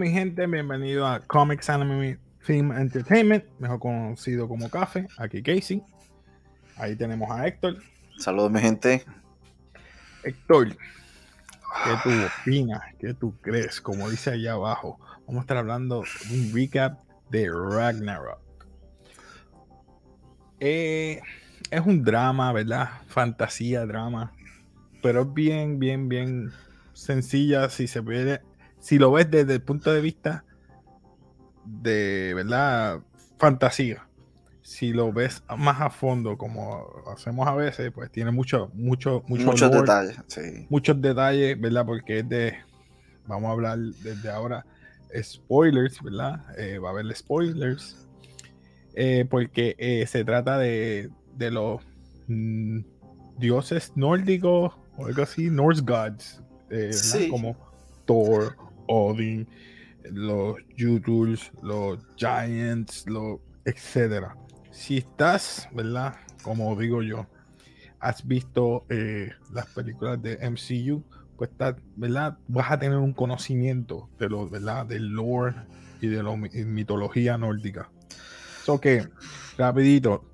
Mi gente, bienvenido a Comics Anime Film Entertainment, mejor conocido como Café. Aquí Casey. Ahí tenemos a Héctor. Saludos, mi gente. Héctor, ¿qué tú opinas? ¿Qué tú crees? Como dice allá abajo, vamos a estar hablando de un recap de Ragnarok. Eh, es un drama, ¿verdad? Fantasía, drama. Pero es bien, bien, bien sencilla si se puede si lo ves desde el punto de vista de, ¿verdad? Fantasía. Si lo ves más a fondo, como hacemos a veces, pues tiene mucho, mucho, mucho muchos detalles. Sí. Muchos detalles, ¿verdad? Porque es de, vamos a hablar desde ahora, spoilers, ¿verdad? Eh, va a haber spoilers. Eh, porque eh, se trata de, de los mm, dioses nórdicos o algo así, Norse gods, sí. como Thor Odin, los Jutuls, los Giants, los etcétera. Si estás, ¿verdad? Como digo yo, has visto eh, las películas de MCU, pues ¿verdad? Vas a tener un conocimiento de lo, ¿verdad? Del lore y de la mitología nórdica. So que, rapidito,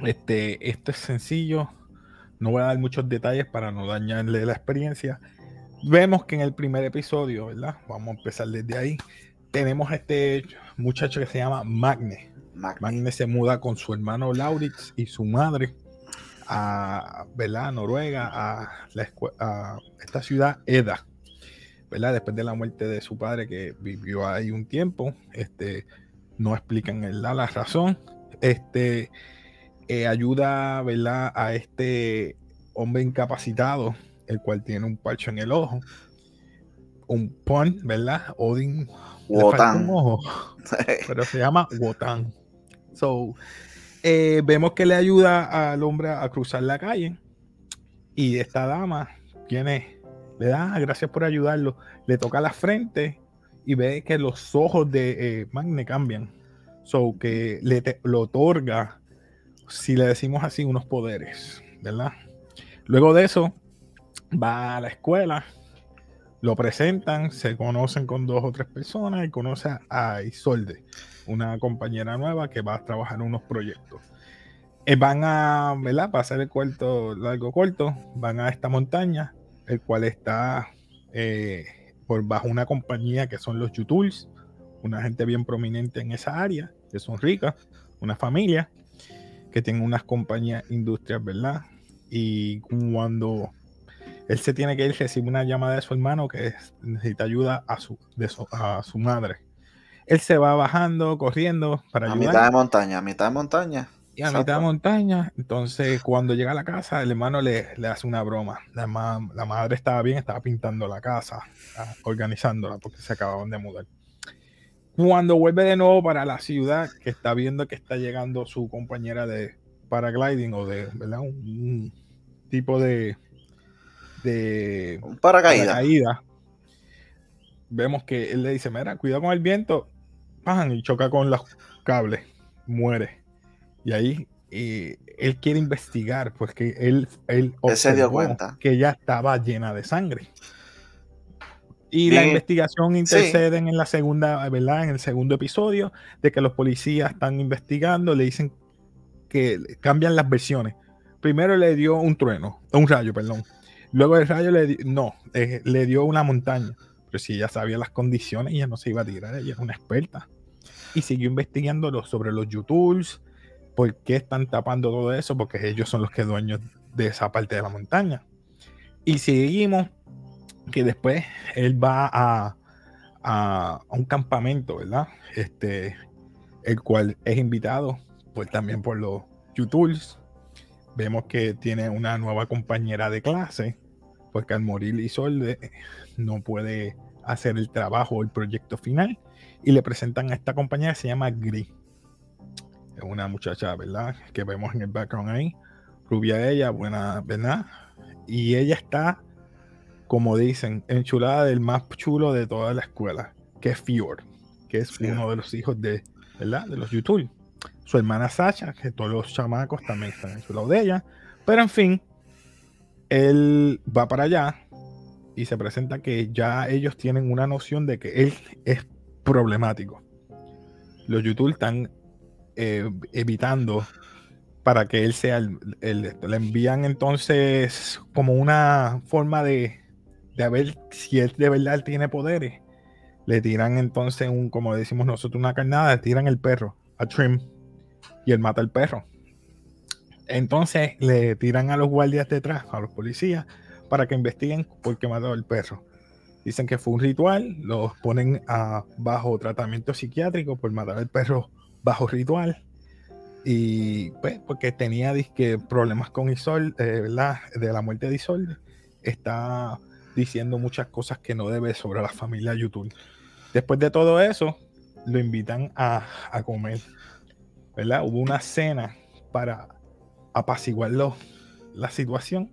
este, esto es sencillo. No voy a dar muchos detalles para no dañarle la experiencia. Vemos que en el primer episodio, ¿verdad? Vamos a empezar desde ahí. Tenemos a este muchacho que se llama Magne. Magne, se muda con su hermano Lauritz y su madre a, ¿verdad? Noruega, a, la a esta ciudad Eda. ¿verdad? Después de la muerte de su padre que vivió ahí un tiempo, este, no explican la, la razón. Este eh, ayuda, ¿verdad? A este hombre incapacitado el cual tiene un parche en el ojo. Un pun, ¿verdad? Odin. Wotan. pero se llama Wotan. So, eh, vemos que le ayuda al hombre a cruzar la calle. Y esta dama tiene, le da gracias por ayudarlo. Le toca la frente y ve que los ojos de eh, Magne cambian. So, que le lo otorga, si le decimos así, unos poderes, ¿verdad? Luego de eso, va a la escuela, lo presentan, se conocen con dos o tres personas y conoce a Isolde, una compañera nueva que va a trabajar en unos proyectos. Eh, van a, ¿verdad? Para hacer el cuarto largo corto, van a esta montaña, el cual está eh, por bajo una compañía que son los Yutuls, una gente bien prominente en esa área, que son ricas, una familia que tiene unas compañías industrias, ¿verdad? Y cuando él se tiene que ir, recibe una llamada de su hermano que necesita ayuda a su, de a su madre. Él se va bajando, corriendo para a mitad de montaña, a mitad de montaña. Y a mitad de montaña, entonces cuando llega a la casa, el hermano le, le hace una broma. La, la, madre estaba bien, estaba pintando la casa, ah, organizándola porque se acababan de mudar. Cuando vuelve de nuevo para la ciudad, que está viendo que está llegando su compañera de paragliding o de, ¿verdad? un tipo de, de paracaídas. vemos que él le dice, mira, cuidado con el viento, y choca con los cables, muere. Y ahí él quiere investigar, pues que él, él, se dio cuenta que ella estaba llena de sangre. Y la investigación intercede en la segunda, ¿verdad? En el segundo episodio, de que los policías están investigando, le dicen que cambian las versiones. Primero le dio un trueno, un rayo, perdón. Luego el rayo le dio, no, eh, le dio una montaña. Pero si ella sabía las condiciones, ella no se iba a tirar, ella es una experta. Y siguió investigando sobre los YouTubes, por qué están tapando todo eso, porque ellos son los que dueños de esa parte de la montaña. Y seguimos que después él va a, a, un campamento, ¿verdad? Este, el cual es invitado pues también por los YouTubes vemos que tiene una nueva compañera de clase, porque al morir Isolde no puede hacer el trabajo o el proyecto final, y le presentan a esta compañera que se llama Gris. Es una muchacha, ¿verdad? Que vemos en el background ahí, rubia ella, buena, ¿verdad? Y ella está, como dicen, enchulada del más chulo de toda la escuela, que es Fjord, que es uno de los hijos de, ¿verdad? De los YouTube su hermana Sacha, que todos los chamacos también están en su lado de ella. Pero en fin, él va para allá y se presenta que ya ellos tienen una noción de que él es problemático. Los YouTube están eh, evitando para que él sea el, Le envían entonces como una forma de, de ver si él de verdad tiene poderes. Le tiran entonces un, como decimos nosotros, una carnada, le tiran el perro a Trim y él mata al perro. Entonces le tiran a los guardias detrás, a los policías, para que investiguen por qué mató al perro. Dicen que fue un ritual, los ponen a, bajo tratamiento psiquiátrico por matar al perro bajo ritual. Y pues, porque tenía disque, problemas con Isol, eh, ¿verdad? De la muerte de Isol, está diciendo muchas cosas que no debe sobre la familia YouTube. Después de todo eso, lo invitan a, a comer, ¿verdad? Hubo una cena para apaciguar la situación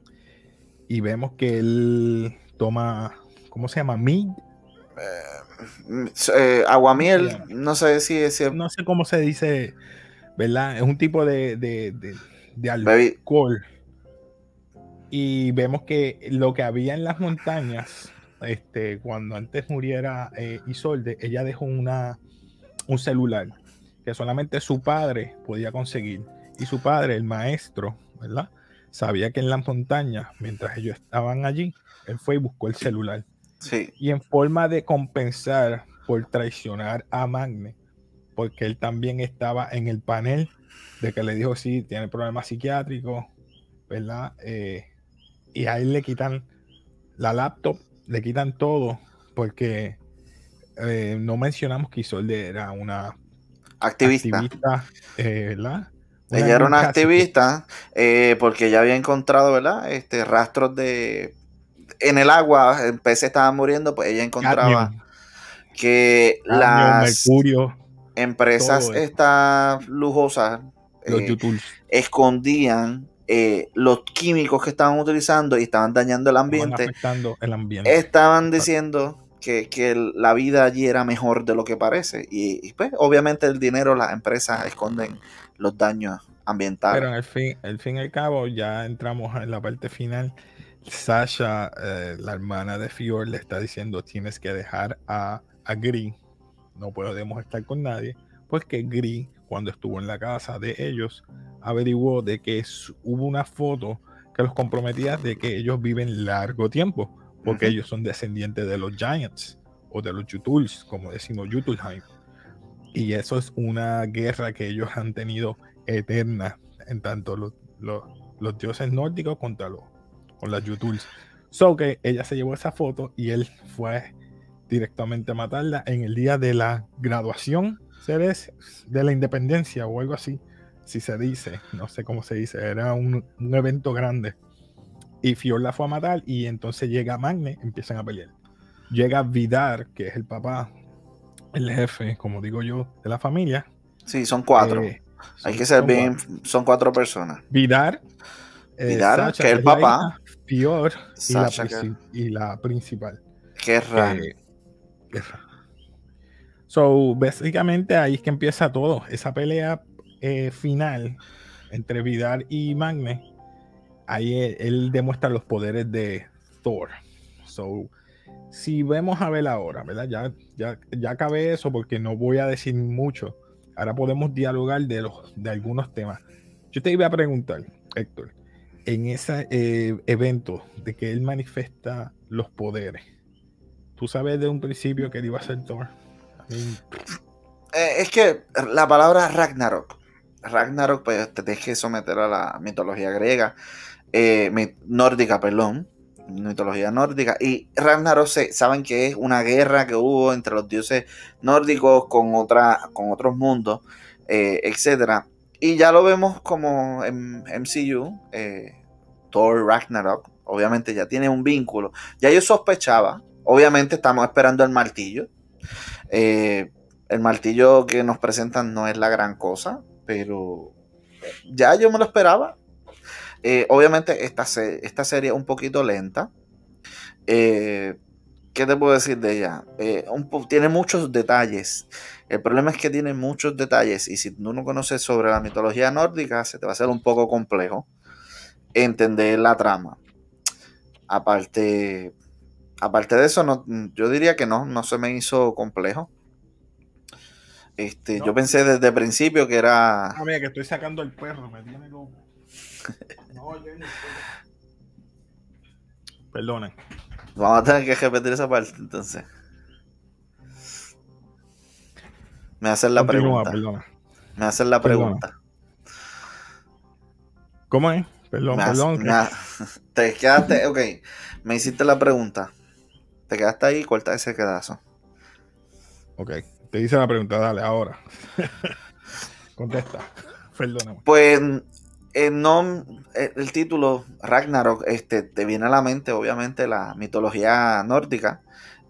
y vemos que él toma, ¿cómo se llama? Mid. Eh, eh, aguamiel, no sé si es... No sé cómo se dice, ¿verdad? Es un tipo de, de, alcohol. Y vemos que lo que había en las montañas, este, cuando antes muriera eh, Isolde, ella dejó una, un celular que solamente su padre podía conseguir. Y su padre, el maestro, ¿verdad? Sabía que en las montañas, mientras ellos estaban allí, él fue y buscó el celular. Sí. Y en forma de compensar por traicionar a Magne, porque él también estaba en el panel de que le dijo, sí, tiene problemas psiquiátricos, ¿verdad? Eh, y a él le quitan la laptop, le quitan todo, porque eh, no mencionamos que Isolde era una activista, eh, ¿verdad? ella era una activista eh, porque ella había encontrado, ¿verdad? Este, rastros de... En el agua, el pez estaba muriendo, pues ella encontraba que las empresas estas lujosas escondían eh, los químicos que estaban utilizando y estaban dañando el ambiente. el ambiente. Estaban diciendo que, la vida allí era mejor de lo que parece. Y, pues, obviamente el dinero, las empresas esconden los daños ambientales. Pero al fin, al fin y al cabo, ya entramos en la parte final. Sasha, eh, la hermana de Fior, le está diciendo: tienes que dejar a, a Gris. No podemos estar con nadie. Porque Gris, cuando estuvo en la casa de ellos, averiguó de que hubo una foto que los comprometía de que ellos viven largo tiempo porque ellos son descendientes de los Giants o de los Jutuls, como decimos Jutulheim. Y eso es una guerra que ellos han tenido eterna en tanto los, los, dioses nórdicos contra los con las Jutuls. So que ella se llevó esa foto y él fue directamente a matarla en el día de la graduación de la independencia o algo así, si se dice, no sé cómo se dice, era un, un evento grande y Fior la fue a matar y entonces llega Magne, empiezan a pelear. Llega Vidar, que es el papá, el jefe, como digo yo, de la familia. Sí, son cuatro. Eh, Hay que ser bien, son cuatro personas. Vidar, eh, Vidar que es el papá. Fior y, la, principal. Guerra. guerra. So, básicamente ahí es que empieza todo. Esa pelea eh, final entre Vidar y Magne ahí él, demuestra los poderes de Thor. So, si vemos a ver ahora, ¿verdad? Ya, ya, ya acabé eso porque no voy a decir mucho. Ahora podemos dialogar de, los, de algunos temas. Yo te iba a preguntar, Héctor, en ese eh, evento de que él manifiesta los poderes, ¿tú sabes de un principio que él iba a ser Thor? Eh, es que la palabra Ragnarok, Ragnarok, pues te deje someter a la mitología griega eh, nórdica, perdón, mitología nórdica. Y Ragnarok saben que es una guerra que hubo entre los dioses nórdicos con, otra, con otros mundos, eh, etc. Y ya lo vemos como en MCU, eh, Thor Ragnarok, obviamente ya tiene un vínculo. Ya yo sospechaba, obviamente estamos esperando el martillo. el martillo que nos presentan no es la gran cosa, pero ya yo me lo esperaba. Eh, obviamente esta, esta serie es un poquito lenta. Eh, ¿Qué te puedo decir de ella? Eh, tiene muchos detalles. El problema es que tiene muchos detalles y si tú no conoces sobre la mitología nórdica, se te va a hacer un poco complejo entender la trama. Aparte, aparte de eso, no, yo diría que no, no se me hizo complejo. Este, Yo pensé desde el principio que era. Ah, mira, que estoy sacando el perro, me tiene loco. No, yo no Perdonen. Vamos a tener que repetir esa parte entonces. Me hacen la pregunta. Me hacen la pregunta. ¿Cómo es? Perdón, perdón. te quedaste, ok. Me hiciste la pregunta. Te quedaste ahí y corta ese quedazo. Ok. Te hice la pregunta, dale, ahora. Contesta. Perdóname. Pues eh, no, eh, el título Ragnarok este, te viene a la mente, obviamente, la mitología nórdica.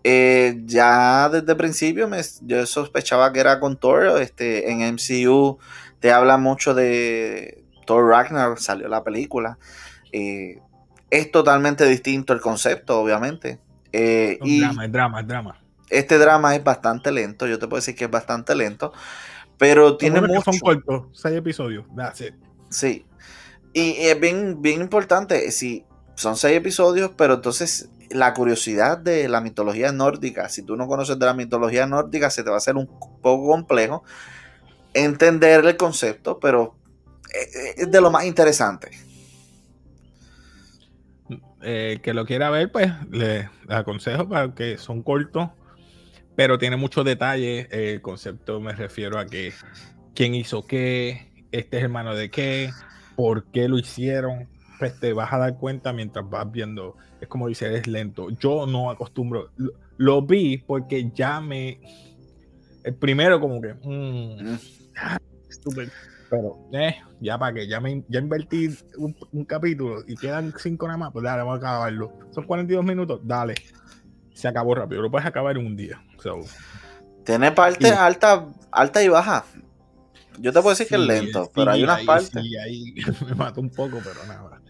Eh, ya desde el principio me, yo sospechaba que era con Thor. Este, en MCU te habla mucho de Thor Ragnarok, salió la película. es totalmente distinto el concepto, obviamente. es drama, es drama, es drama este drama es bastante lento, yo te puedo decir que es bastante lento, pero tiene mucho. Son cortos, seis episodios, that's it. Sí, y, es bien, bien importante, sí, son seis episodios, pero entonces la curiosidad de la mitología nórdica, si tú no conoces de la mitología nórdica, se te va a hacer un poco complejo entender el concepto, pero es de lo más interesante. Eh, que lo quiera ver, pues le aconsejo para que son cortos pero tiene muchos detalles. El concepto me refiero a que quién hizo qué, este es hermano de qué, por qué lo hicieron. Pues te vas a dar cuenta mientras vas viendo. Es como dice, es lento. Yo no acostumbro. Lo, vi porque ya me. El primero, como que. Mm, pero, eh, ya para que ya me ya invertí un, un, capítulo y quedan cinco nada más, pues dale, vamos a acabarlo. Son 42 minutos, dale se acabó rápido. Lo puedes acabar en un día. Tiene partes alta, alta y baja. Yo te puedo decir que es lento, pero hay unas partes. Sí, ahí me mató un poco, pero nada.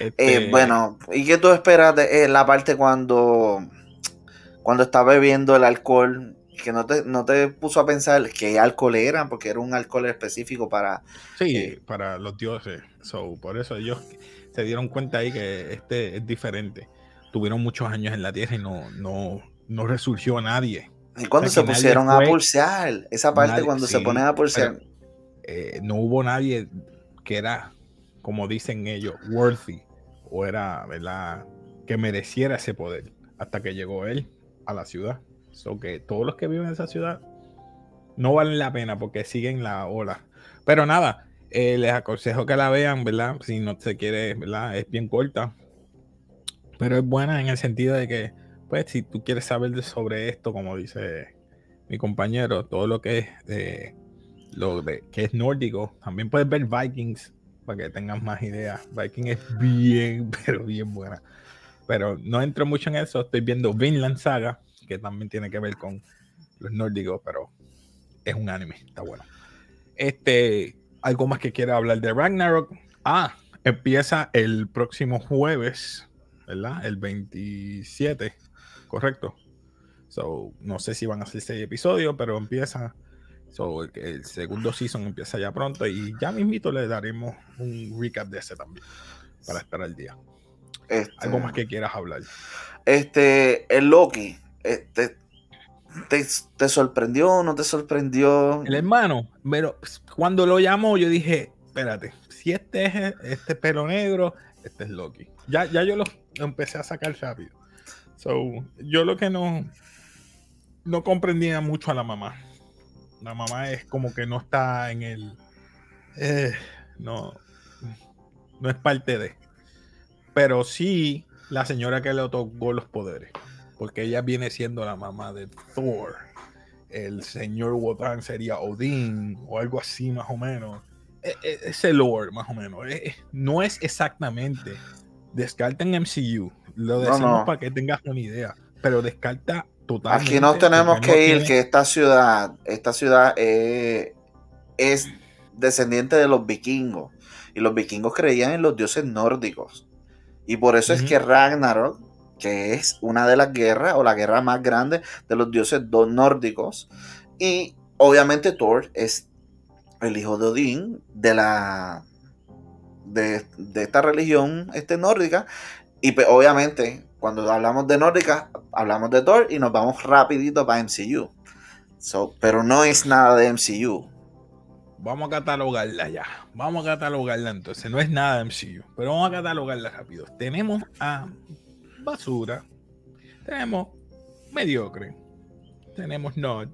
Eh, este bueno, ¿y qué tú esperas de eh, la parte cuando, cuando está bebiendo el alcohol? Que no te, no te puso a pensar qué alcohol era, porque era un alcohol específico para. Sí, eh, para los dioses. So, por eso ellos se dieron cuenta ahí que este es diferente tuvieron muchos años en la Tierra y no, no, no resurgió nadie. ¿Y cuando se pusieron a pulsear? Esa parte cuando se ponen a pulsear. Eh, no hubo nadie que era, como dicen ellos, worthy o era, ¿verdad? Que mereciera ese poder hasta que llegó él a la ciudad. So que todos los que viven en esa ciudad no valen la pena porque siguen la ola. Pero nada, eh, les aconsejo que la vean, ¿verdad? Si no se quiere, ¿verdad? Es bien corta. Pero es buena en el sentido de que, pues, si tú quieres saber sobre esto, como dice mi compañero, todo lo que es de lo de, que es nórdico, también puedes ver Vikings para que tengas más ideas. Vikings es bien, pero bien buena. Pero no entro mucho en eso. Estoy viendo Vinland Saga, que también tiene que ver con los nórdicos, pero es un anime, está bueno. Este, algo más que quiera hablar de Ragnarok. Ah, empieza el próximo jueves ¿verdad? El 27, correcto. So, no sé si van a ser seis episodios, pero empieza. So, el, segundo season empieza ya pronto y ya mismito le daremos un recap de ese también para estar al día. Este, Algo más que quieras hablar. Este, el Loki, este, ¿te, te sorprendió o no te sorprendió? El hermano, pero cuando lo llamó, yo dije, espérate, si este es este pelo negro, este es Loki. Ya, ya yo lo empecé a sacar rápido. So, yo lo que no, no comprendía mucho a la mamá. La mamá es como que no está en el. Eh, no, no es parte de. Pero sí la señora que le otorgó los poderes. Porque ella viene siendo la mamá de Thor. El señor Wotan sería Odín o algo así más o menos. E, e, ese lore más o menos. E, no es exactamente descarta en MCU. Lo decimos para que tengas una idea. Pero descarta totalmente. Aquí nos tenemos que ir, que esta ciudad, esta ciudad eh, es descendiente de los vikingos. Y los vikingos creían en los dioses nórdicos. Y por eso es que Ragnarok, que es una de las guerras, o la guerra más grande de los dioses nórdicos. Y obviamente Thor es el hijo de Odín, de la de, esta religión este, nórdica. Y pues, obviamente, cuando hablamos de nórdica, hablamos de Thor y nos vamos rapidito para MCU. So, pero no es nada de MCU. Vamos a catalogarla ya. Vamos a catalogarla entonces. No es nada de MCU, pero vamos a catalogarla rápido. Tenemos a basura. Tenemos mediocre. Tenemos not.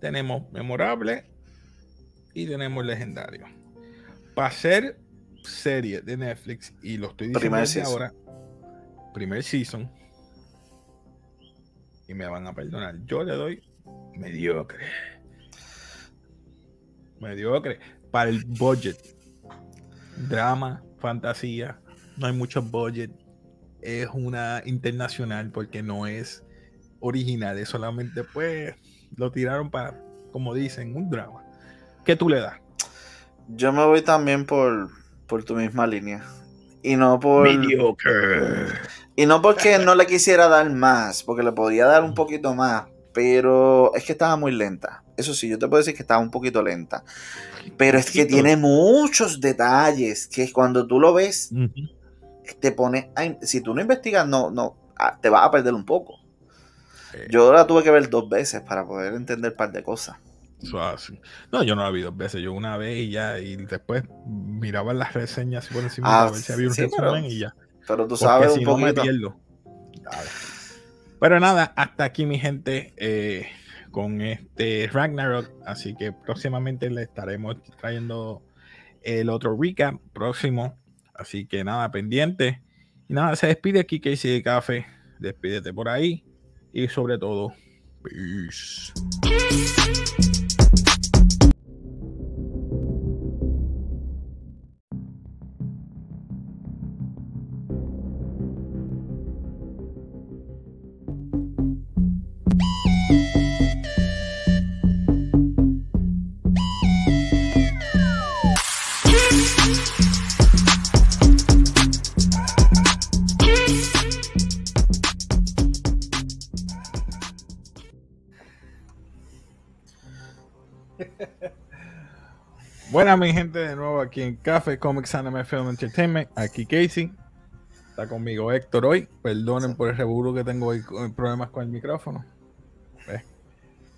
Tenemos memorable. Y tenemos legendario. Para ser serie de Netflix, y lo estoy diciendo ahora, primer season, y me van a perdonar, yo le doy mediocre. Mediocre. Para el budget. Drama, fantasía. No hay mucho budget. Es una internacional porque no es original. Es solamente, pues, lo tiraron para, como dicen, un drama. ¿Qué tú le das? Yo me voy también por, por tu misma línea. Y no por. Mediocre. Y no porque no le quisiera dar más, porque le podía dar un poquito más, pero es que estaba muy lenta. Eso sí, yo te puedo decir que estaba un poquito lenta. Pero es que tiene muchos detalles que cuando tú lo ves, te pone. si tú no investigas, no, no, ah, te vas a perder un poco. Yo la tuve que ver dos veces para poder entender un par de cosas. No, yo no la vi dos veces, yo una vez y ya, y después miraba las reseñas por encima ah, a ver si había un resumen y ya. Pero tú sabes un poquito. Pero nada, hasta aquí mi gente eh, con este Ragnarok, así que próximamente le estaremos trayendo el otro recap próximo, así que nada, pendiente. Y nada, se despide aquí Casey de Café, despídete por ahí y sobre todo, peace. Buenas mi gente de nuevo aquí en Café Comics Anime Film Entertainment. Aquí Casey. Está conmigo Héctor hoy. Perdonen por el revuelo que tengo hoy con problemas con el micrófono.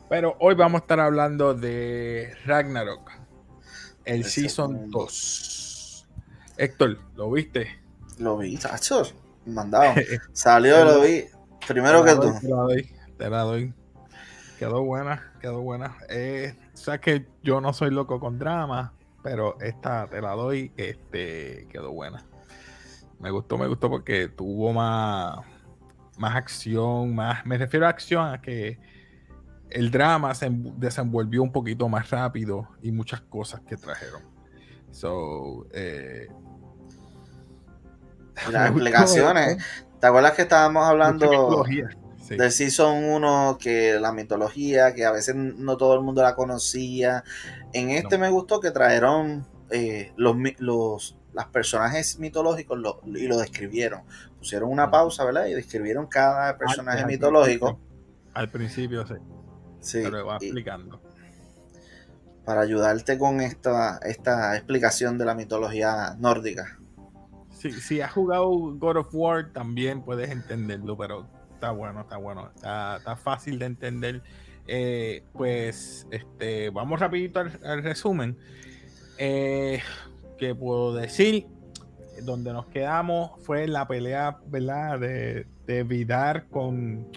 Pero hoy vamos a estar hablando de Ragnarok. El Season 2. Héctor, ¿lo viste? Lo vi, tacho. Mandado. Salió, lo vi. Primero que tú. Te la doy. Te la doy. Quedó buena, quedó buena. Eh, o sea que yo no soy loco con drama, pero esta te la doy, este quedó buena. Me gustó, me gustó porque tuvo más, más acción, más. Me refiero a acción a que el drama se desenvolvió un poquito más rápido y muchas cosas que trajeron. So, eh, las explicaciones. ¿Te acuerdas que estábamos hablando? Del Season 1, que la mitología, que a veces no todo el mundo la conocía. En este me gustó que trajeron eh, los, los las personajes mitológicos y lo describieron. Pusieron una pausa, ¿verdad? Y describieron cada personaje mitológico. Al principio, sí. Sí. Pero va explicando. Para ayudarte con esta, esta explicación de la mitología nórdica. Sí, si has jugado God of War, también puedes entenderlo, pero está bueno, está bueno, está, fácil de entender. Eh, pues este, vamos rapidito al, resumen. Eh, que puedo decir? Donde nos quedamos fue la pelea, ¿verdad? De, de Vidar con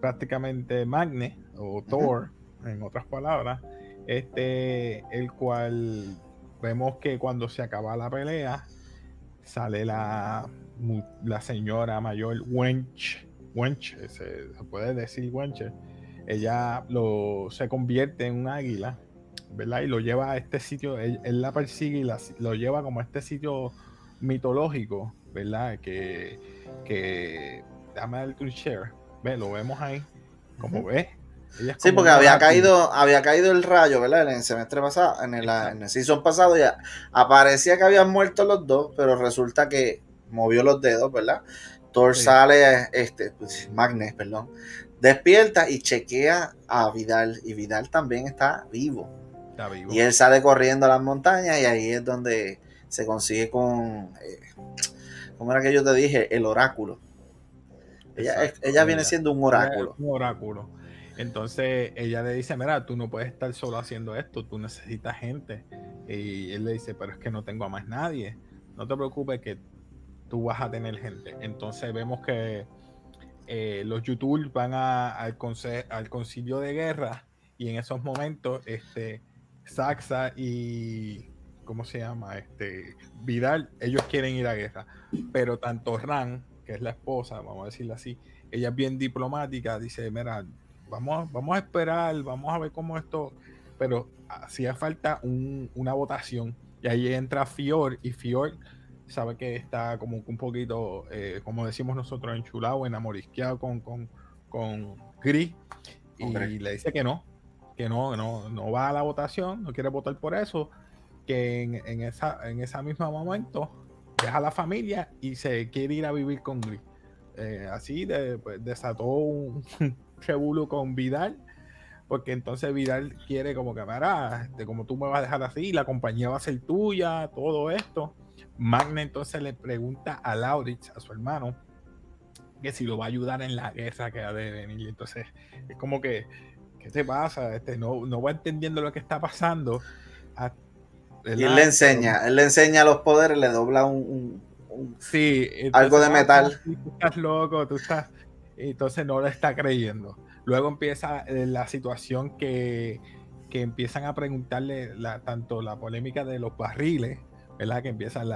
prácticamente Magne o Thor, en otras palabras. Este, el cual vemos que cuando se acaba la pelea, sale la, la señora mayor Wench Wench, se, puede decir Wench, ella lo, se convierte en un águila, ¿verdad? Y lo lleva a este sitio, él, la persigue y lo lleva como a este sitio mitológico, ¿verdad? Que, que déjame darte un share, ve, lo vemos ahí, como ves. Sí, porque había caído, había caído el rayo, ¿verdad? En el semestre pasado, en el, en el season pasado ya aparecía que habían muerto los dos, pero resulta que movió los dedos, ¿verdad? Thor sale, este, pues, Magnes, perdón, despierta y chequea a Vidal. Y Vidal también está vivo. Está vivo. Y él sale corriendo a las montañas y ahí es donde se consigue con, eh, ¿cómo era que yo te dije? El oráculo. Ella, viene siendo un oráculo. Un oráculo. Entonces ella le dice, mira, tú no puedes estar solo haciendo esto, tú necesitas gente. Y él le dice, pero es que no tengo a más nadie. No te preocupes que tú vas a tener gente. Entonces vemos que eh, los YouTube van al, al concilio de guerra y en esos momentos este, Saxa y ¿cómo se llama? Este, Vidal, ellos quieren ir a guerra, pero tanto Ran, que es la esposa, vamos a decirlo así, ella es bien diplomática, dice, mira, vamos, vamos a esperar, vamos a ver cómo esto, pero hacía falta una votación y ahí entra Fior y Fior sabe que está como un poquito, eh, como decimos nosotros, enchulado, enamorisqueado con, con, con Gris y le dice que no, que no, no, no va a la votación, no quiere votar por eso que en, esa, en ese mismo momento deja la familia y se quiere ir a vivir con Gris. Eh, así de, pues, desató un revuelo con Vidal, porque entonces Vidal quiere como que, mira, este, como tú me vas a dejar así, la compañía va a ser tuya, todo esto. Magna entonces le pregunta a Lauritz, a su hermano, que si lo va a ayudar en la guerra que ha de venir. Entonces es como que, ¿qué te pasa? Este, no, no va entendiendo lo que está pasando. Y él le enseña, él le enseña los poderes, le dobla un, sí, algo de metal. Tú estás loco, tú estás. Entonces no lo está creyendo. Luego empieza eh, la situación que, que empiezan a preguntarle la, tanto la polémica de los barriles, ¿verdad? Que empiezan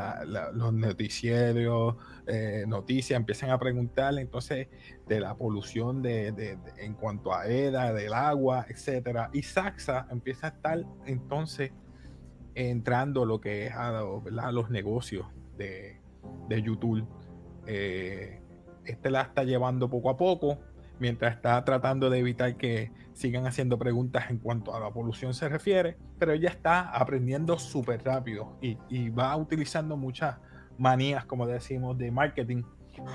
los noticieros, eh, noticias, empiezan a preguntarle entonces de la polución de, en cuanto a EDA, del agua, etcétera. Y Saxa empieza a estar entonces entrando lo que es a, los negocios de, YouTube. Eh, este la está llevando poco a poco, mientras está tratando de evitar que sigan haciendo preguntas en cuanto a la polución se refiere, pero ella está aprendiendo súper rápido y, va utilizando muchas manías, como decimos, de marketing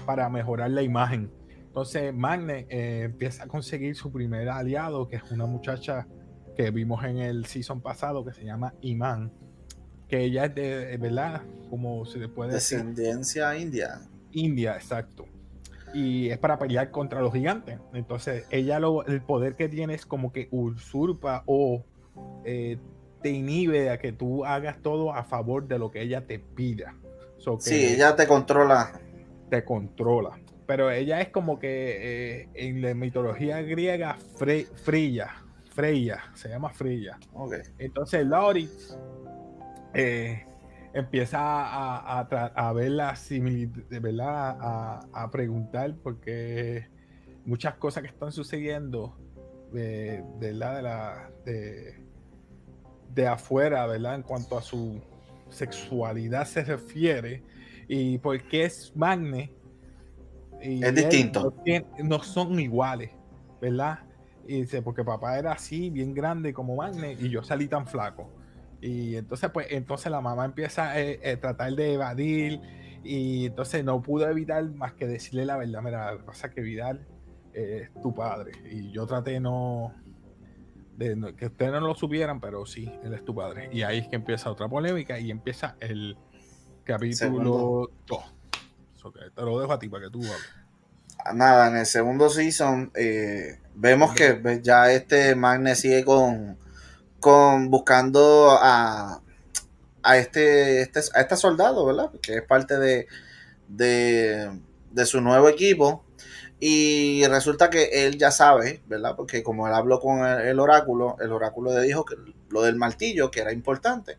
para mejorar la imagen. Entonces, Magne eh, empieza a conseguir su primer aliado, que es una muchacha que vimos en el season pasado que se llama Iman, que ella es de, ¿verdad? Como se le puede Descendencia india. India, exacto. Y es para pelear contra los gigantes. Entonces, ella lo, el poder que tiene es como que usurpa o eh, te inhibe a que tú hagas todo a favor de lo que ella te pida. sí, ella te controla. Te controla. Pero ella es como que eh, en la mitología griega, Freya Freya, se llama Freya. Okay. Entonces Laurie eh, empieza a, ver la similitud, ¿verdad? A, preguntar porque muchas cosas que están sucediendo de, de, la, de, de afuera, ¿verdad? En cuanto a su sexualidad se refiere y porque es Magne. Y es distinto. no son iguales, ¿verdad? Y dice, porque papá era así, bien grande como Magne, y yo salí tan flaco. Y entonces, pues, entonces la mamá empieza a eh, eh, tratar de evadir, y entonces no pudo evitar más que decirle la verdad, mira, que pasa que Vidal es tu padre. Y yo traté no, de que ustedes no lo supieran, pero sí, él es tu padre. Y ahí es que empieza otra polémica y empieza el capítulo 2. te lo dejo a ti para que tú hables nada, en el segundo season eh, vemos que ya este Magne sigue con, con buscando a, a este, este, a este soldado, ¿verdad? Que es parte de, de, su nuevo equipo. Y resulta que él ya sabe, ¿verdad? Porque como él habló con el, oráculo, el oráculo le dijo que lo del martillo, que era importante.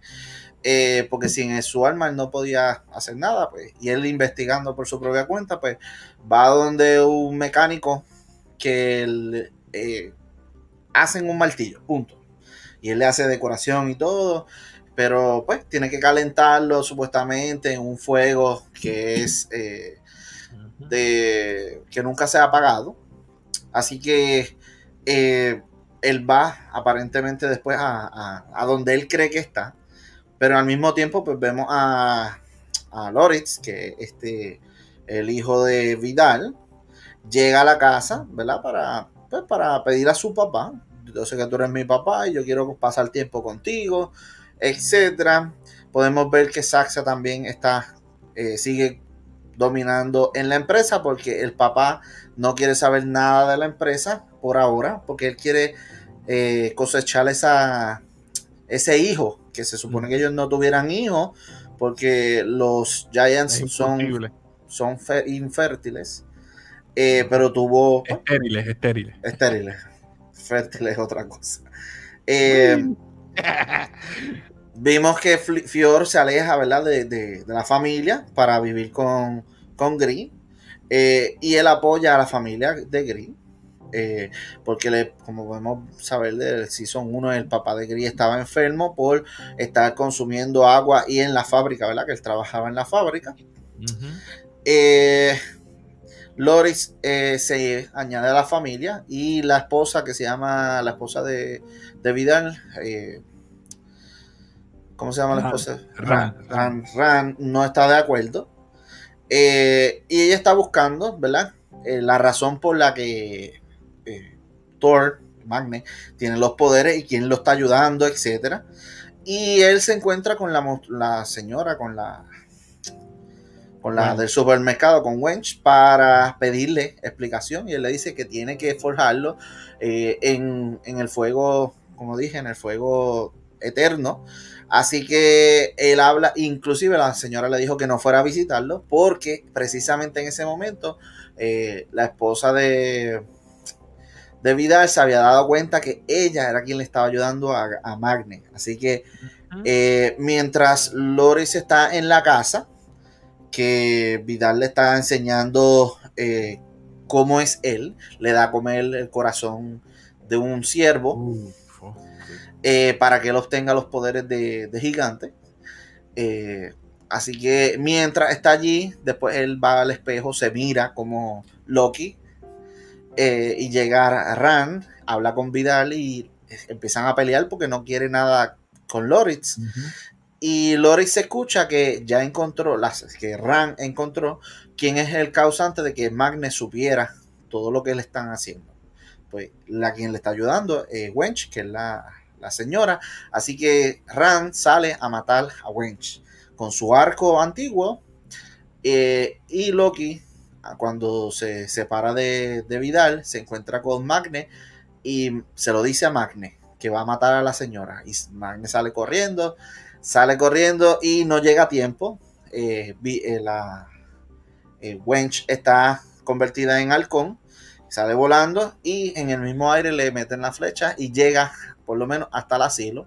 Eh, porque sin su alma él no podía hacer nada, pues, y él investigando por su propia cuenta, pues, va donde un mecánico que eh, hacen un martillo, punto. Y él le hace decoración y todo, pero pues tiene que calentarlo supuestamente en un fuego que es eh, de que nunca se ha apagado. Así que él va aparentemente después a, a donde él cree que está pero al mismo tiempo, pues vemos a, a Loritz, que este, el hijo de Vidal, llega a la casa, ¿verdad? Para, pues, para pedir a su papá. Yo sé que tú eres mi papá y yo quiero pasar tiempo contigo, etcétera. Podemos ver que Saxa también está, eh, sigue dominando en la empresa porque el papá no quiere saber nada de la empresa por ahora, porque él quiere eh, cosechar esa, ese hijo, que se supone que ellos no tuvieran hijos, porque los Giants son, son infértiles, eh, pero tuvo... Estériles, estériles. Estériles. Es otra cosa. Eh, vimos que Fior se aleja, ¿verdad? De, la familia para vivir con, con Green. Eh, y él apoya a la familia de Green. Eh, porque le, como podemos saber del Season 1, el papá de Green estaba enfermo por estar consumiendo agua y en la fábrica, ¿verdad? Que él trabajaba en la fábrica. Eh, Loris se añade a la familia y la esposa que se llama la esposa de, de Vidal, ¿cómo se llama la esposa? Ran, Ran, no está de acuerdo. Eh, y ella está buscando, ¿verdad? Eh, la razón por la que eh, Thor, Magne, tiene los poderes y quién lo está ayudando, etc. Y él se encuentra con la, señora, con la con la del supermercado, con Wench, para pedirle explicación. Y él le dice que tiene que forjarlo en, en, el fuego, como dije, en el fuego eterno. Así que él habla, inclusive la señora le dijo que no fuera a visitarlo porque precisamente en ese momento eh, la esposa de, de Vidal se había dado cuenta que ella era quien le estaba ayudando a, a Magne. Así que eh, mientras Loris está en la casa, que Vidal le está enseñando eh, cómo es él, le da a comer el corazón de un ciervo. Eh, para que él obtenga los poderes de, gigante. Eh, así que mientras está allí, después él va al espejo, se mira como Loki y llega a Ran, habla con Vidal y empiezan a pelear porque no quiere nada con Loritz. Y Loritz se escucha que ya encontró, las, que Ran encontró quién es el causante de que Magne supiera todo lo que le están haciendo. Pues la quien le está ayudando es Wench, que es la, la señora. Así que Rand sale a matar a Wench con su arco antiguo. Eh, y Loki, cuando se separa de, Vidal, se encuentra con Magne y se lo dice a Magne que va a matar a la señora. Y Magne sale corriendo, sale corriendo y no llega a tiempo. Eh, eh, la Wench está convertida en halcón, sale volando y en el mismo aire le meten la flecha y llega por lo menos hasta el asilo,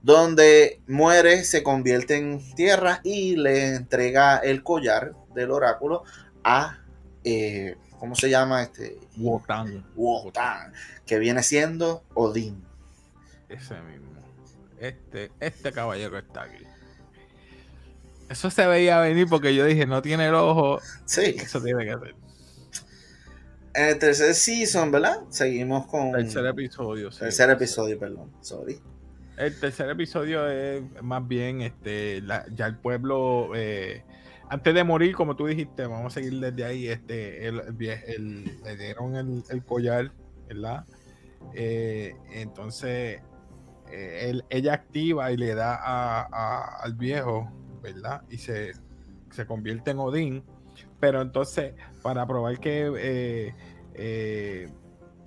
donde muere, se convierte en tierra y le entrega el collar del oráculo a, eh, ¿cómo se llama? este? Wotan. Wotan, que viene siendo Odín. Ese mismo. Este, este caballero está aquí. Eso se veía venir porque yo dije, no tiene el ojo. Sí. Eso tiene que ser. En el tercer season, ¿verdad? Seguimos con. Tercer episodio, sí. Tercer episodio, perdón. Sorry. El tercer episodio es más bien este ya el pueblo. Eh, antes de morir, como tú dijiste, vamos a seguir desde ahí. Este, el, le dieron el, collar, ¿verdad? Eh, entonces, eh, ella activa y le da al viejo, ¿verdad? Y se, se convierte en Odín pero entonces, para probar que eh, eh,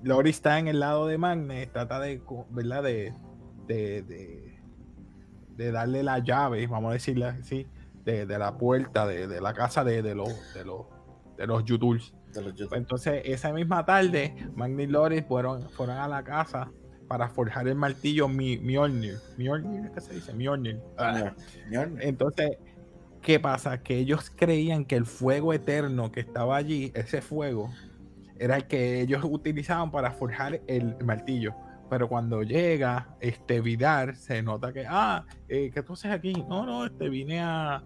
Lori está en el lado de Magne, trata de, ¿verdad? De, de, darle la llave, vamos a decirle así, de, la puerta de, la casa de, los de los de los Yutuls. Entonces, esa misma tarde, Magne y Lori fueron, fueron a la casa para forjar el martillo Mjolnir. Mjolnir, ¿qué se dice? Mjolnir. Ah. Entonces, ¿Qué pasa? Que ellos creían que el fuego eterno que estaba allí, ese fuego, era el que ellos utilizaban para forjar el martillo. Pero cuando llega este Vidar, se nota que, ah, eh, ¿qué tú haces aquí? No, no, este, vine a,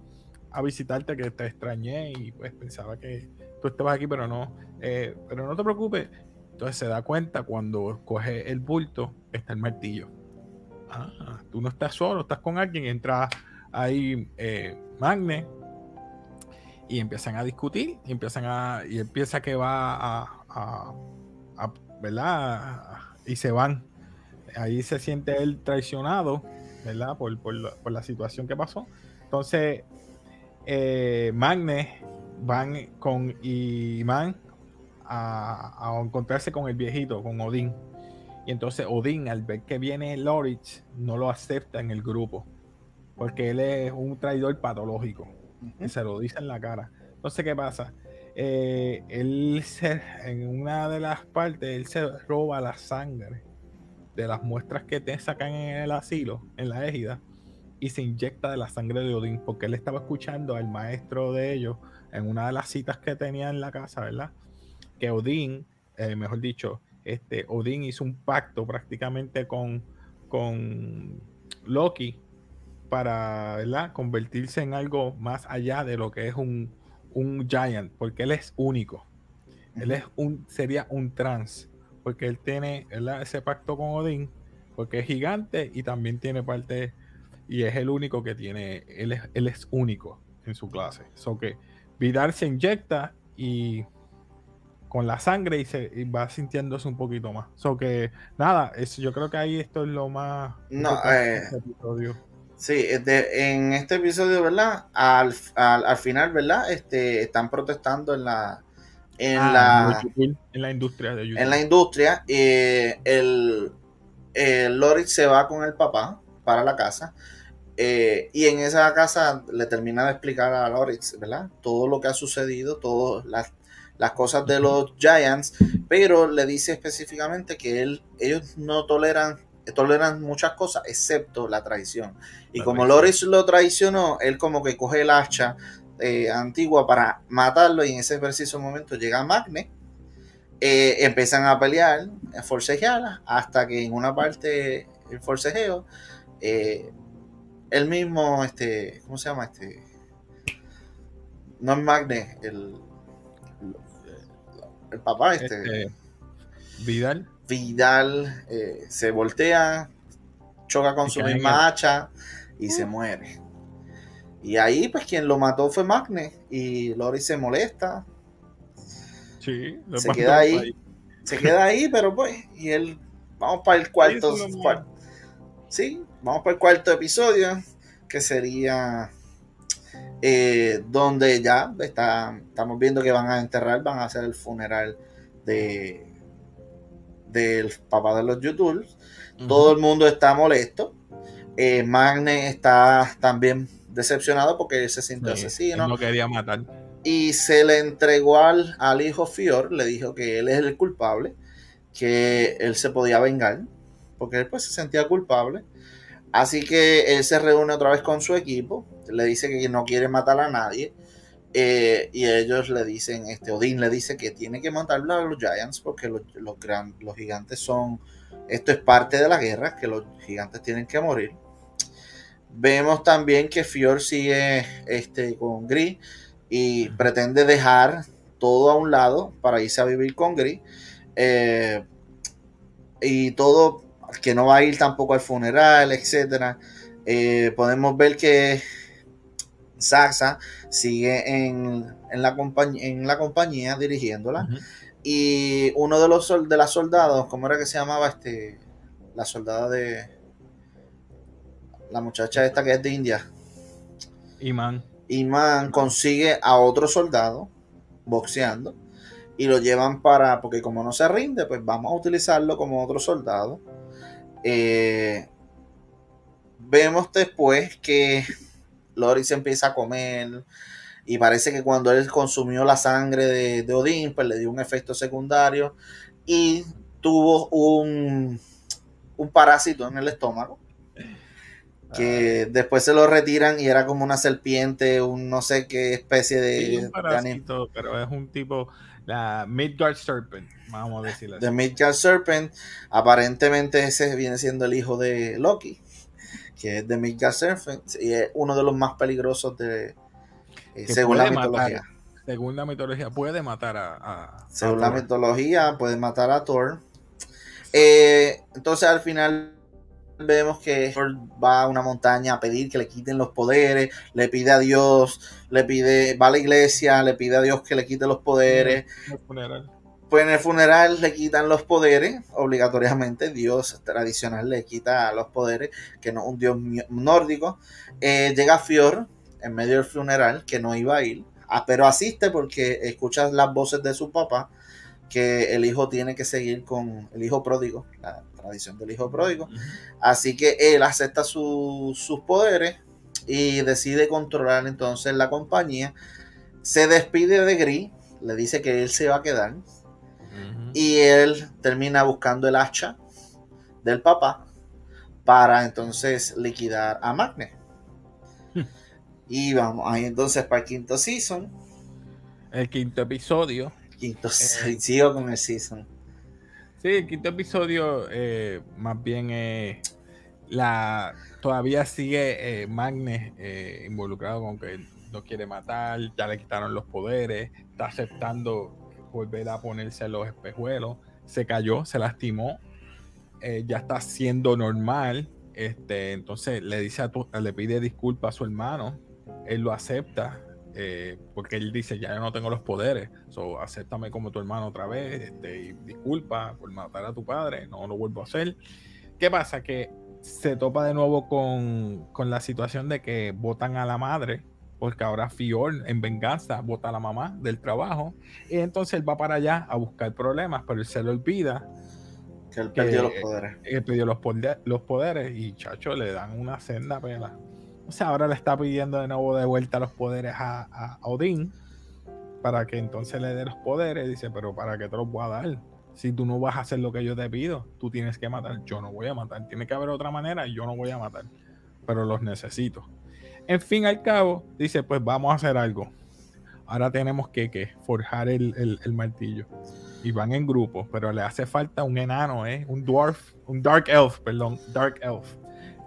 visitarte que te extrañé y pues pensaba que tú estabas aquí, pero no. Eh, pero no te preocupes. Entonces se da cuenta cuando coge el bulto, está el martillo. Ah, tú no estás solo, estás con alguien, entra ahí eh, Magne y empiezan a discutir y empiezan a y empieza que va a, ¿verdad? y se van ahí se siente él traicionado ¿verdad? Por, la, situación que pasó entonces eh, Magne van con Iman a, a encontrarse con el viejito, con Odín. Y entonces Odín, al ver que viene Lorich, no lo acepta en el grupo. Porque él es un traidor patológico. Y se lo dice en la cara. Entonces, ¿qué pasa? Eh, él se, en una de las partes, él se roba la sangre de las muestras que te sacan en el asilo, en la égida, y se inyecta de la sangre de Odín, porque él estaba escuchando al maestro de ellos en una de las citas que tenía en la casa, ¿verdad? Que Odín, eh, mejor dicho, este, Odín hizo un pacto prácticamente con, con Loki para ¿verdad? convertirse en algo más allá de lo que es un, un giant, porque él es único. Él es un, sería un trans, porque él tiene ese pacto con Odín, porque es gigante y también tiene parte, y es el único que tiene, él es, él es único en su clase. So que Vidal se inyecta y con la sangre y se va sintiéndose un poquito más. So que nada, es, yo creo que ahí esto es lo más. No, eh, este sí, en este episodio, ¿verdad? Al, al, final, ¿verdad? Este, están protestando en la. En, ah, la, en la industria de YouTube. En la industria, eh, el, el Loris se va con el papá para la casa. Eh, y en esa casa le termina de explicar a Loris, ¿verdad? Todo lo que ha sucedido, todas las las cosas de los Giants, pero le dice específicamente que él, ellos no toleran, toleran muchas cosas excepto la traición. Y como Loris lo traicionó, él como que coge el hacha eh, antigua para matarlo y en ese preciso momento llega Magne. Eh, empiezan a pelear, a forcejear, hasta que en una parte el forcejeo, eh, el mismo, este, ¿cómo se llama? Este, no es Magne, el, el papá, este, este Vidal. Vidal eh, se voltea, choca con su misma hacha y se muere. Y ahí, pues, quien lo mató fue Magne. Y Lori se molesta. Sí, se queda ahí. Se queda ahí, pero pues, y él, vamos para el cuarto. sí, vamos para el cuarto episodio, que sería eh, donde ya está, estamos viendo que van a enterrar, van a hacer el funeral de del papá de los youtubers. Todo el mundo está molesto. Eh, Magne está también decepcionado porque él se sintió asesino. no quería matar. Y se le entregó al, al hijo Fior, le dijo que él es el culpable, que él se podía vengar, porque él pues se sentía culpable. Así que él se reúne otra vez con su equipo, le dice que no quiere matar a nadie. Eh, y ellos le dicen, este Odín le dice que tiene que matar a los Giants porque los, los, los gigantes son, esto es parte de la guerra, que los gigantes tienen que morir. Vemos también que Fior sigue este, con Gris y pretende dejar todo a un lado para irse a vivir con Gris. Eh, y todo que no va a ir tampoco al funeral, etcétera. Eh, podemos ver que Saxa sigue en, la, en la compañía dirigiéndola. Y uno de los de las soldados, ¿cómo era que se llamaba este? La soldada de. La muchacha esta que es de India. Iman. Iman consigue a otro soldado boxeando y lo llevan para, porque como no se rinde, pues vamos a utilizarlo como otro soldado. Eh, vemos después que Loris empieza a comer y parece que cuando él consumió la sangre de, Odín, pues le dio un efecto secundario y tuvo un, un parásito en el estómago que después se lo retiran y era como una serpiente, un no sé qué especie de, parásito, pero es un tipo la Midgard Serpent, vamos a decirlo así. The Midgard Serpent, aparentemente ese viene siendo el hijo de Loki, que es The Midgard Serpent, y es uno de los más peligrosos de, eh, según la mitología. según la mitología, puede matar a. según la mitología, puede matar a Thor. Eh, entonces al final vemos que va a una montaña a pedir que le quiten los poderes, le pide a Dios, le pide, va a la iglesia, le pide a Dios que le quite los poderes. Pues en el funeral le quitan los poderes, obligatoriamente, Dios tradicional le quita los poderes, que no un Dios nórdico. Eh, llega Fior en medio del funeral, que no iba a ir ah, pero asiste porque escucha las voces de su papá que el hijo tiene que seguir con el hijo pródigo, la tradición del hijo pródigo. Así que él acepta sus poderes y decide controlar entonces la compañía. Se despide de Gris, le dice que él se va a quedar. Y él termina buscando el hacha del papá para entonces liquidar a Magne. Hmm. Y vamos ahí entonces para el quinto season. El quinto episodio. Quinto, eh, sigo con el season. Sí, el quinto episodio eh, más bien la todavía sigue eh, Magne eh, involucrado con que no quiere matar, ya le quitaron los poderes, está aceptando volver a ponerse los espejuelos, se cayó, se lastimó, eh, ya está siendo normal, este, entonces le dice a le pide disculpas a su hermano, él lo acepta, eh, porque él dice, ya yo no tengo los poderes, so, acéptame como tu hermano otra vez, este, disculpa por matar a tu padre, no lo vuelvo a hacer. ¿Qué pasa? Que se topa de nuevo con, con la situación de que votan a la madre porque ahora Fior en venganza vota a la mamá del trabajo y entonces él va para allá a buscar problemas, pero él se le olvida que él perdió los poderes. Él perdió los, los poderes y chacho le dan una senda pela. O sea, ahora le está pidiendo de nuevo de vuelta los poderes a, a Odín para que entonces le dé los poderes. Dice, pero ¿para qué te los voy a dar? Si tú no vas a hacer lo que yo te pido, tú tienes que matar. Yo no voy a matar. Tiene que haber otra manera y yo no voy a matar. Pero los necesito. En fin al cabo, dice, pues vamos a hacer algo. Ahora tenemos que, forjar el, martillo. Y van en grupo, pero le hace falta un enano, ¿eh? Un dwarf, un dark elf, perdón, dark elf.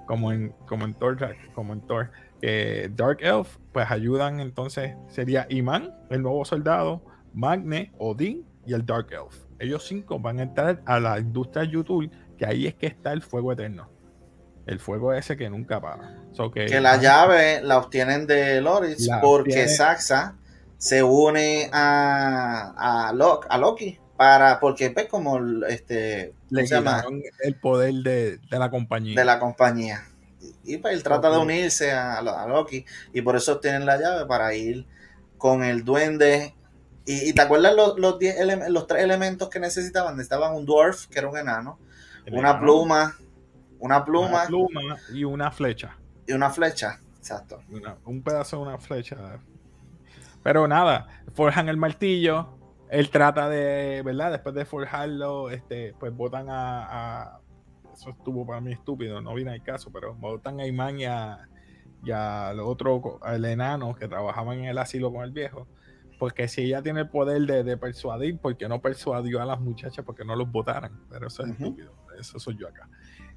Como en, como en Thor, como en Thor. dark elf, pues ayudan entonces, sería Iman, el nuevo soldado, Magne, Odin y el dark elf. Ellos cinco van a entrar a la industria YouTube, que ahí es que está el fuego eterno. El fuego ese que nunca para. que, la llave la obtienen de Loris porque Saxa se une a, a, Loki para porque pues como este le llama? el poder de, la compañía. De la compañía. Y, pues él trata de unirse a, Loki y por eso obtienen la llave para ir con el duende. Y, te acuerdas los, los, los tres elementos que necesitaban necesitaban un dwarf que era un enano una pluma una pluma. y una flecha. Y una flecha, exacto. un pedazo de una flecha. Pero nada, forjan el martillo. Él trata de, ¿verdad? Después de forjarlo, este, pues botan a, Eso estuvo para mí estúpido, no viene al caso, pero botan a Imán y a, y al otro, al enano que trabajaban en el asilo con el viejo. Porque si ella tiene el poder de, persuadir, ¿por qué no persuadió a las muchachas porque no los votaran? Pero eso es estúpido. Eso soy yo acá.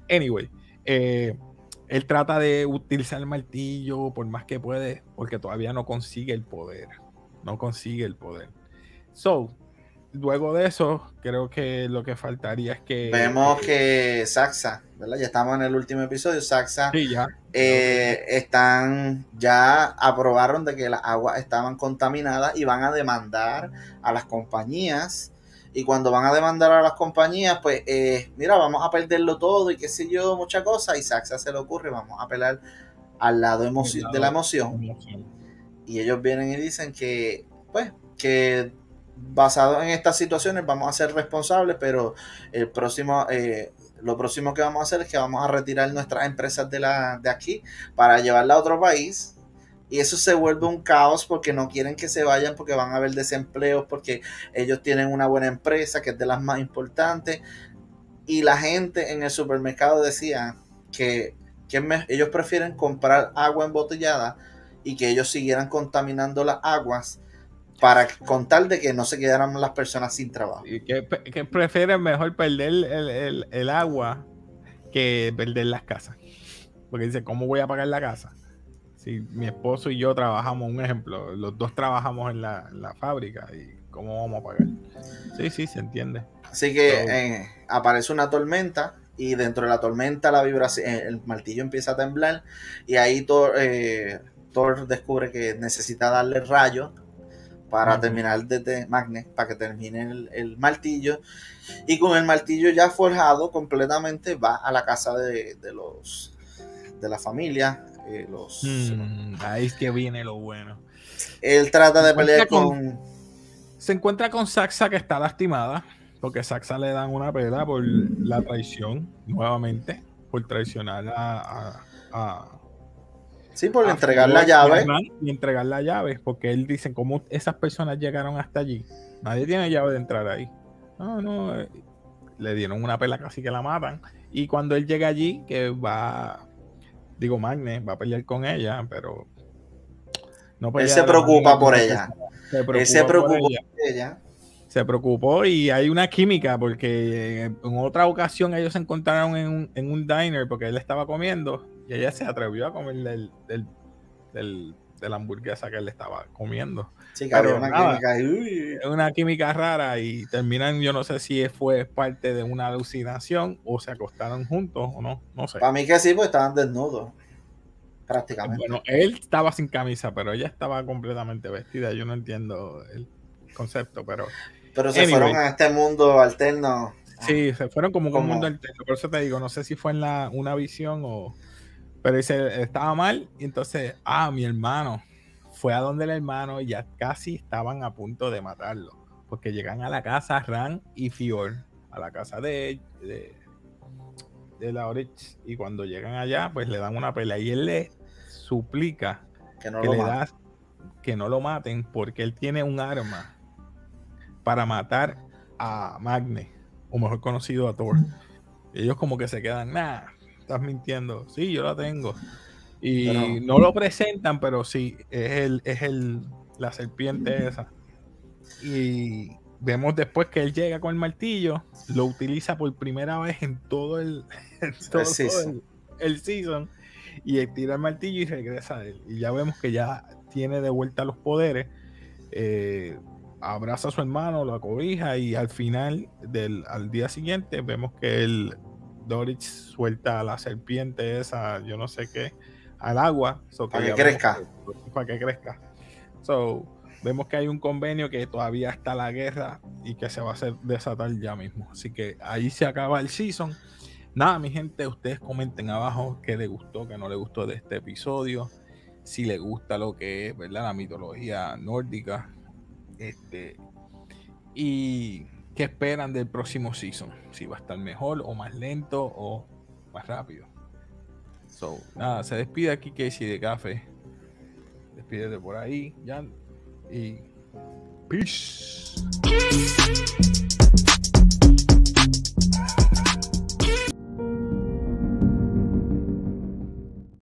Anyway, eh, él trata de utilizar el martillo por más que puede, porque todavía no consigue el poder. No consigue el poder. So, luego de eso, creo que lo que faltaría es que. Vemos que Saxa, ¿verdad? Ya estamos en el último episodio. Saxa sí, ya. Eh, están, ya aprobaron de que las aguas estaban contaminadas y van a demandar a las compañías y cuando van a demandar a las compañías, pues, eh, mira, vamos a perderlo todo y qué sé yo, mucha cosa. Y Saxa se le ocurre, vamos a apelar al lado, de la emoción. Y ellos vienen y dicen que, pues, que basado en estas situaciones vamos a ser responsables, pero el próximo, eh, lo próximo que vamos a hacer es que vamos a retirar nuestras empresas de, la, de aquí para llevarla a otro país y eso se vuelve un caos porque no quieren que se vayan porque van a haber desempleos, porque ellos tienen una buena empresa que es de las más importantes. Y la gente en el supermercado decía que, ellos prefieren comprar agua embotellada y que ellos siguieran contaminando las aguas para contar de que no se quedaran las personas sin trabajo. Y que, prefieren mejor perder el, el, agua que perder las casas. Porque dice, ¿cómo voy a pagar la casa? Si mi esposo y yo trabajamos, un ejemplo, los dos trabajamos en la, fábrica y cómo vamos a pagar. Sí, sí, se entiende. Así que eh, aparece una tormenta y dentro de la tormenta la vibración, eh, el martillo empieza a temblar y ahí Thor, eh, Thor descubre que necesita darle rayo para terminar desde Magne, para que termine el, el, martillo. Y con el martillo ya forjado completamente va a la casa de, de los de la familia eh, los, hmm, ahí es que viene lo bueno. Él trata de pelear con... Se encuentra con Saxa que está lastimada, porque Saxa le dan una pela por la traición, nuevamente, por traicionar a... a, sí, por entregar la llave. Y entregar la llave, porque él dice, ¿cómo esas personas llegaron hasta allí? Nadie tiene llave de entrar ahí. No, no, eh, le dieron una pela casi que la matan. Y cuando él llega allí, que va, digo, Magne va a pelear con ella, pero no Él se preocupa por ella. Se preocupa se preocupa por ella. Se preocupó y hay una química porque en otra ocasión ellos se encontraron en un, en un diner porque él estaba comiendo y ella se atrevió a comer del, del, del, de la hamburguesa que él estaba comiendo. Sí, claro, una, química, una química rara y terminan, yo no sé si fue parte de una alucinación o se acostaron juntos o no, no sé. Para mí que sí, pues estaban desnudos. Prácticamente. Bueno, él estaba sin camisa, pero ella estaba completamente vestida. Yo no entiendo el concepto, pero. Pero se fueron a este mundo alterno. Sí, se fueron como, un mundo alterno. Por eso te digo, no sé si fue en la, una visión o. Pero dice, estaba mal, y entonces, ah, mi hermano fue a donde el hermano y ya casi estaban a punto de matarlo. Porque llegan a la casa Ran y Fior, a la casa de, de, de Laurich, y cuando llegan allá, pues le dan una pelea y él le suplica que no, lo, le que no lo maten porque él tiene un arma para matar a Magne, o mejor conocido a Thor. ellos como que se quedan, nah, estás mintiendo. Sí, yo la tengo. Y no lo presentan, pero sí, es el, es el, la serpiente esa. Y vemos después que él llega con el martillo, lo utiliza por primera vez en todo el, todo, el, season, y tira el martillo y regresa a él. Y ya vemos que ya tiene de vuelta los poderes. Eh, abraza a su hermano, lo acobija y al final del al día siguiente vemos que el Dorich suelta a la serpiente esa, yo no sé qué, al agua. para que crezca. para que crezca. So, vemos que hay un convenio que todavía está la guerra y que se va a hacer desatar ya mismo. Así que ahí se acaba el season. Nada, mi gente, ustedes comenten abajo qué les gustó, qué no les gustó de este episodio. Si les gusta lo que es, ¿verdad? La mitología nórdica. Este. Y qué esperan del próximo season. Si va a estar mejor o más lento o más rápido. So, nada, se despide aquí Casey de Café. Despídete por ahí, ya. Y. Peace.